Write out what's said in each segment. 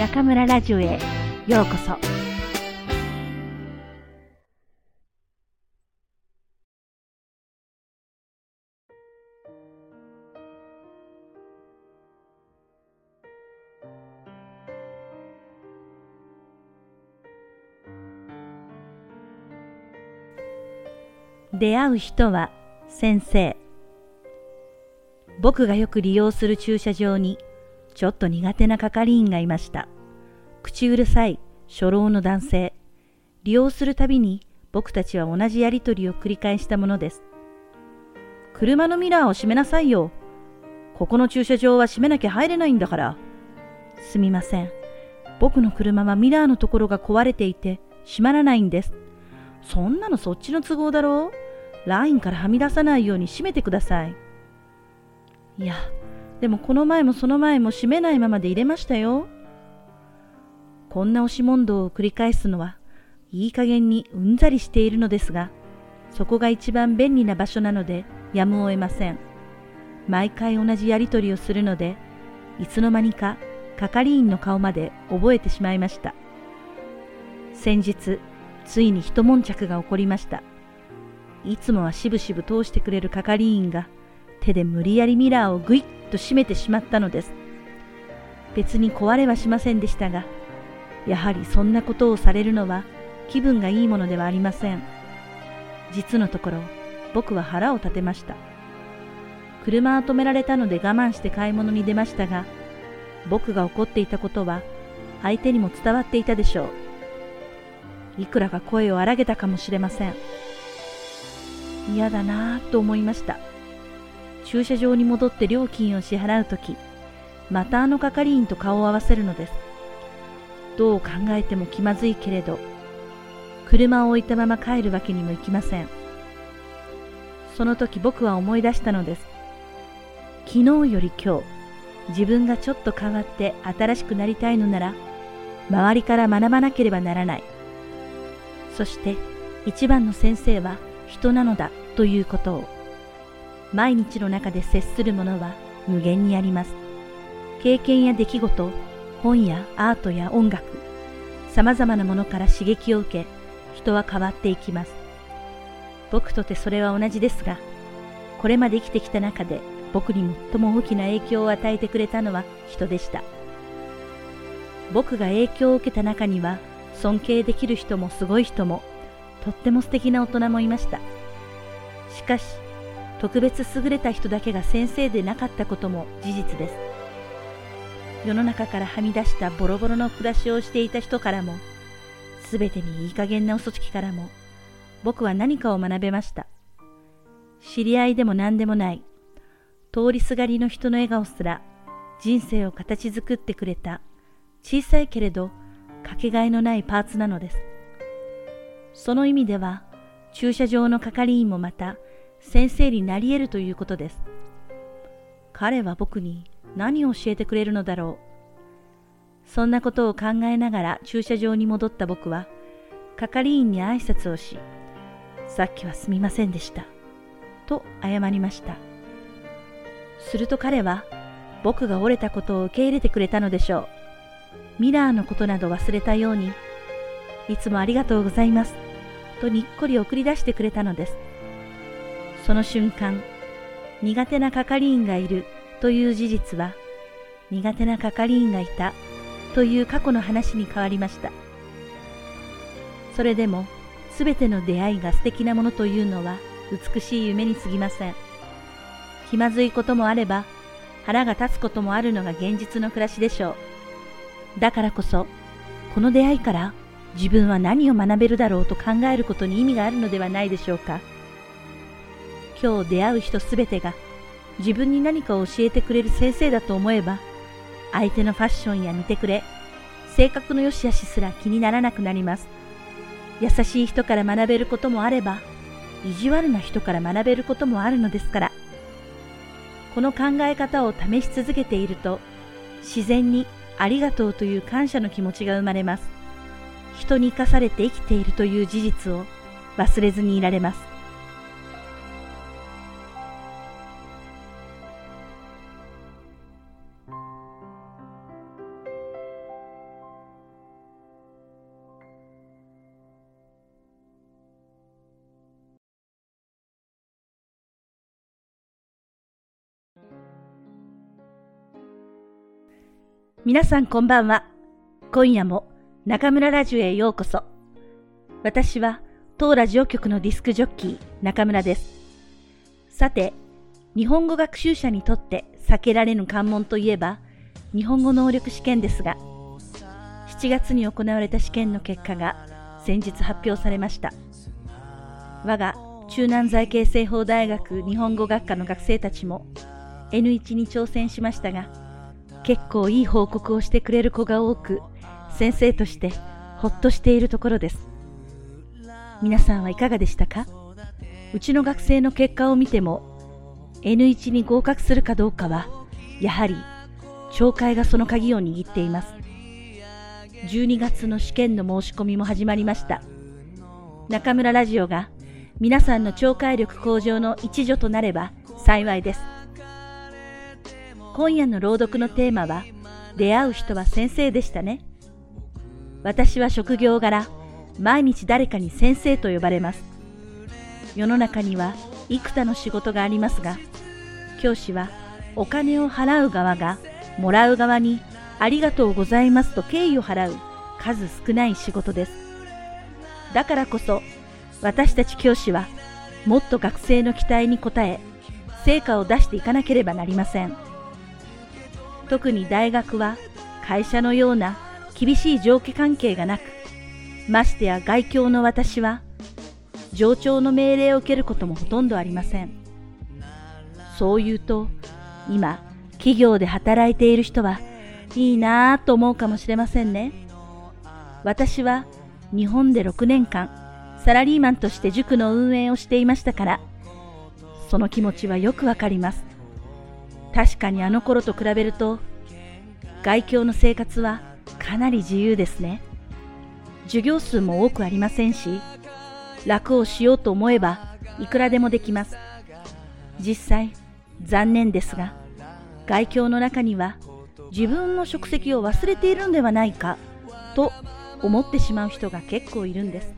中村ラジオへようこそ。出会う人は先生。僕がよく利用する駐車場にちょっと苦手な係員がいました。口うるさい初老の男性。利用するたびに僕たちは同じやりとりを繰り返したものです。車のミラーを閉めなさいよ。ここの駐車場は閉めなきゃ入れないんだから。すみません。僕の車はミラーのところが壊れていて閉まらないんです。そんなのそっちの都合だろうラインからはみ出さないように閉めてください。いや、でもこの前もその前も閉めないままで入れましたよ。こんな押し問答を繰り返すのはいい加減にうんざりしているのですが、そこが一番便利な場所なのでやむを得ません。毎回同じやりとりをするので、いつの間にか係員の顔まで覚えてしまいました。先日、ついに一悶着が起こりました。いつもはしぶしぶ通してくれる係員が手で無理やりミラーをぐいっと閉めてしまったのです。別に壊れはしませんでしたが、やはりそんなことをされるのは気分がいいものではありません。実のところ、僕は腹を立てました。車は止められたので我慢して買い物に出ましたが、僕が怒っていたことは相手にも伝わっていたでしょう。いくらか声を荒げたかもしれません。嫌だなぁと思いました。駐車場に戻って料金を支払うとき、またあの係員と顔を合わせるのです。どう考えても気まずいけれど、車を置いたまま帰るわけにもいきません。その時僕は思い出したのです。昨日より今日、自分がちょっと変わって新しくなりたいのなら、周りから学ばなければならない。そして一番の先生は人なのだということを。毎日の中で接するものは無限にあります。経験や出来事、本やアートや音楽、様々なものから刺激を受け、人は変わっていきます。僕とてそれは同じですが、これまで生きてきた中で僕に最も大きな影響を与えてくれたのは人でした。僕が影響を受けた中には、尊敬できる人もすごい人も、とっても素敵な大人もいました。しかし、特別優れた人だけが先生でなかったことも事実です。世の中からはみ出したボロボロの暮らしをしていた人からも、すべてにいい加減な嘘つきからも、僕は何かを学べました。知り合いでも何でもない、通りすがりの人の笑顔すら、人生を形作ってくれた、小さいけれど、かけがえのないパーツなのです。その意味では、駐車場の係員もまた、先生になり得るということです。彼は僕に何を教えてくれるのだろう。そんなことを考えながら駐車場に戻った僕は、係員に挨拶をし、さっきはすみませんでした。と謝りました。すると彼は、僕が折れたことを受け入れてくれたのでしょう。ミラーのことなど忘れたように、いつもありがとうございます。とにっこり送り出してくれたのです。その瞬間、苦手な係員がいるという事実は、苦手な係員がいたという過去の話に変わりました。それでも、すべての出会いが素敵なものというのは美しい夢に過ぎません。気まずいこともあれば、腹が立つこともあるのが現実の暮らしでしょう。だからこそ、この出会いから自分は何を学べるだろうと考えることに意味があるのではないでしょうか。今日出会う人すべてが自分に何かを教えてくれる先生だと思えば、相手のファッションや見てくれ、性格の良し悪しすら気にならなくなります。優しい人から学べることもあれば、意地悪な人から学べることもあるのですから。この考え方を試し続けていると、自然にありがとうという感謝の気持ちが生まれます。人に生かされて生きているという事実を忘れずにいられます。皆さんこんばんは。今夜も中村ラジオへようこそ。私は当ラジオ局のディスクジョッキー中村です。さて、日本語学習者にとって避けられぬ関門といえば日本語能力試験ですが、7月に行われた試験の結果が先日発表されました。我が中南財系西方大学日本語学科の学生たちも N1 に挑戦しましたが、結構いい報告をしてくれる子が多く、先生としてほっとしているところです。皆さんはいかがでしたか？うちの学生の結果を見ても、N1 に合格するかどうかは、やはり、懲戒がその鍵を握っています。12月の試験の申し込みも始まりました。中村ラジオが皆さんの聴解力向上の一助となれば幸いです。今夜の朗読のテーマは、出会う人は先生でしたね。私は職業柄、毎日誰かに先生と呼ばれます。世の中には幾多の仕事がありますが、教師はお金を払う側がもらう側にありがとうございますと敬意を払う数少ない仕事です。だからこそ私たち教師はもっと学生の期待に応え成果を出していかなければなりません。特に大学は会社のような厳しい上下関係がなく、ましてや外教の私は、上長の命令を受けることもほとんどありません。そう言うと、今、企業で働いている人はいいなぁと思うかもしれませんね。私は日本で6年間サラリーマンとして塾の運営をしていましたから、その気持ちはよくわかります。確かにあの頃と比べると、外教の生活はかなり自由ですね。授業数も多くありませんし、楽をしようと思えばいくらでもできます。実際、残念ですが、外教の中には自分の職責を忘れているのではないかと思ってしまう人が結構いるんです。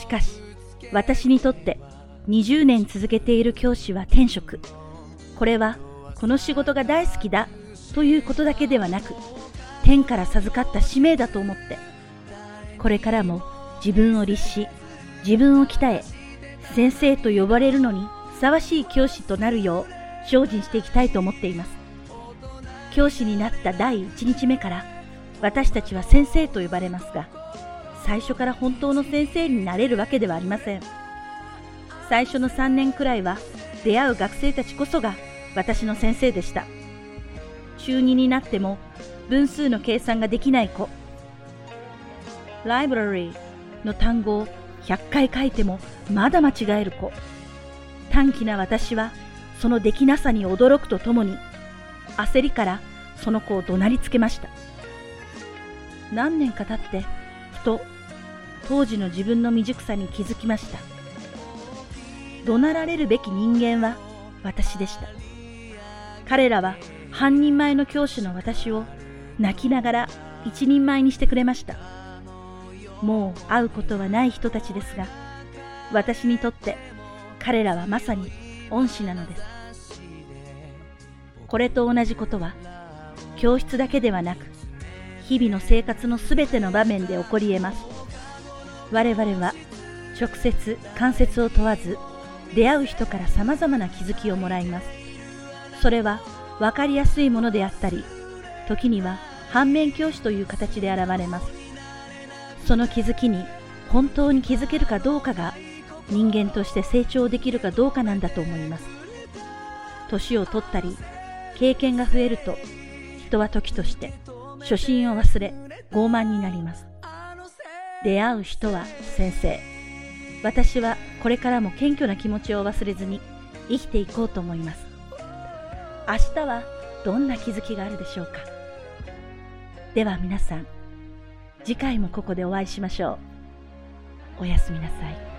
しかし、私にとって20年続けている教師は天職。これはこの仕事が大好きだということだけではなく天から授かった使命だと思ってこれからも自分を律し自分を鍛え先生と呼ばれるのにふさわしい教師となるよう精進していきたいと思っています。教師になった第1日目から私たちは先生と呼ばれますが最初から本当の先生になれるわけではありません。最初の3年くらいは出会う学生たちこそが私の先生でした。中2になっても分数の計算ができない子。ライブラリーの単語を100回書いてもまだ間違える子。短気な私はそのできなさに驚くとともに焦りからその子を怒鳴りつけました。何年か経ってふと当時の自分の未熟さに気づきました。怒鳴られるべき人間は私でした。彼らは半人前の教師の私を泣きながら一人前にしてくれました。もう会うことはない人たちですが、私にとって彼らはまさに恩師なのです。これと同じことは、教室だけではなく、日々の生活のすべての場面で起こり得ます。我々は直接関節を問わず出会う人から様々な気づきをもらいます。それは分かりやすいものであったり、時には反面教師という形で現れます。その気づきに本当に気づけるかどうかが人間として成長できるかどうかなんだと思います。年を取ったり、経験が増えると、人は時として初心を忘れ傲慢になります。出会う人は先生。私はこれからも謙虚な気持ちを忘れずに生きていこうと思います。明日はどんな気づきがあるでしょうか？では皆さん、次回もここでお会いしましょう。おやすみなさい。